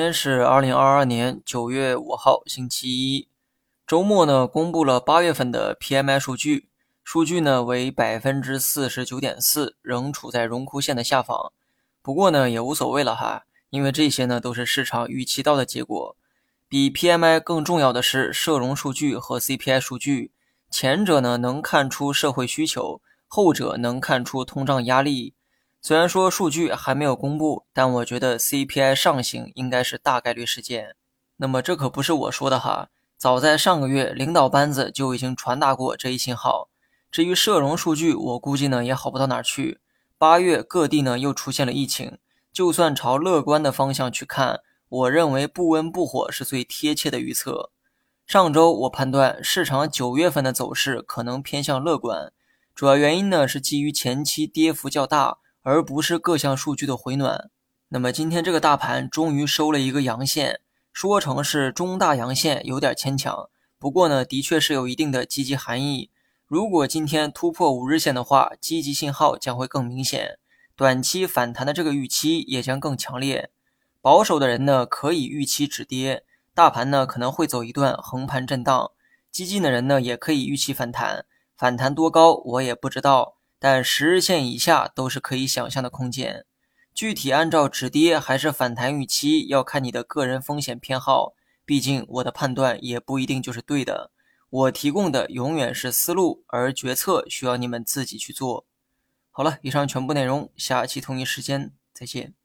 今天是二零二二年九月五号，星期一。周末呢，公布了八月份的 PMI 数据，数据呢为百分之四十九点四，仍处在荣枯线的下方。不过呢，也无所谓了哈，因为这些呢都是市场预期到的结果。比 PMI 更重要的是社融数据和 CPI 数据，前者呢能看出社会需求，后者能看出通胀压力。虽然说数据还没有公布，但我觉得 CPI 上行应该是大概率事件。那么这可不是我说的哈，早在上个月，领导班子就已经传达过这一信号。至于社融数据，我估计呢也好不到哪去。八月各地呢又出现了疫情，就算朝乐观的方向去看，我认为不温不火是最贴切的预测。上周我判断市场九月份的走势可能偏向乐观，主要原因呢是基于前期跌幅较大。而不是各项数据的回暖。那么今天这个大盘终于收了一个阳线，说成是中大阳线有点牵强。不过呢，的确是有一定的积极含义。如果今天突破五日线的话，积极信号将会更明显，短期反弹的这个预期也将更强烈。保守的人呢，可以预期止跌，大盘呢可能会走一段横盘震荡；激进的人呢，也可以预期反弹，反弹多高我也不知道。但十日线以下都是可以想象的空间，具体按照止跌还是反弹预期，要看你的个人风险偏好。毕竟我的判断也不一定就是对的，我提供的永远是思路，而决策需要你们自己去做。好了，以上全部内容，下期同一时间再见。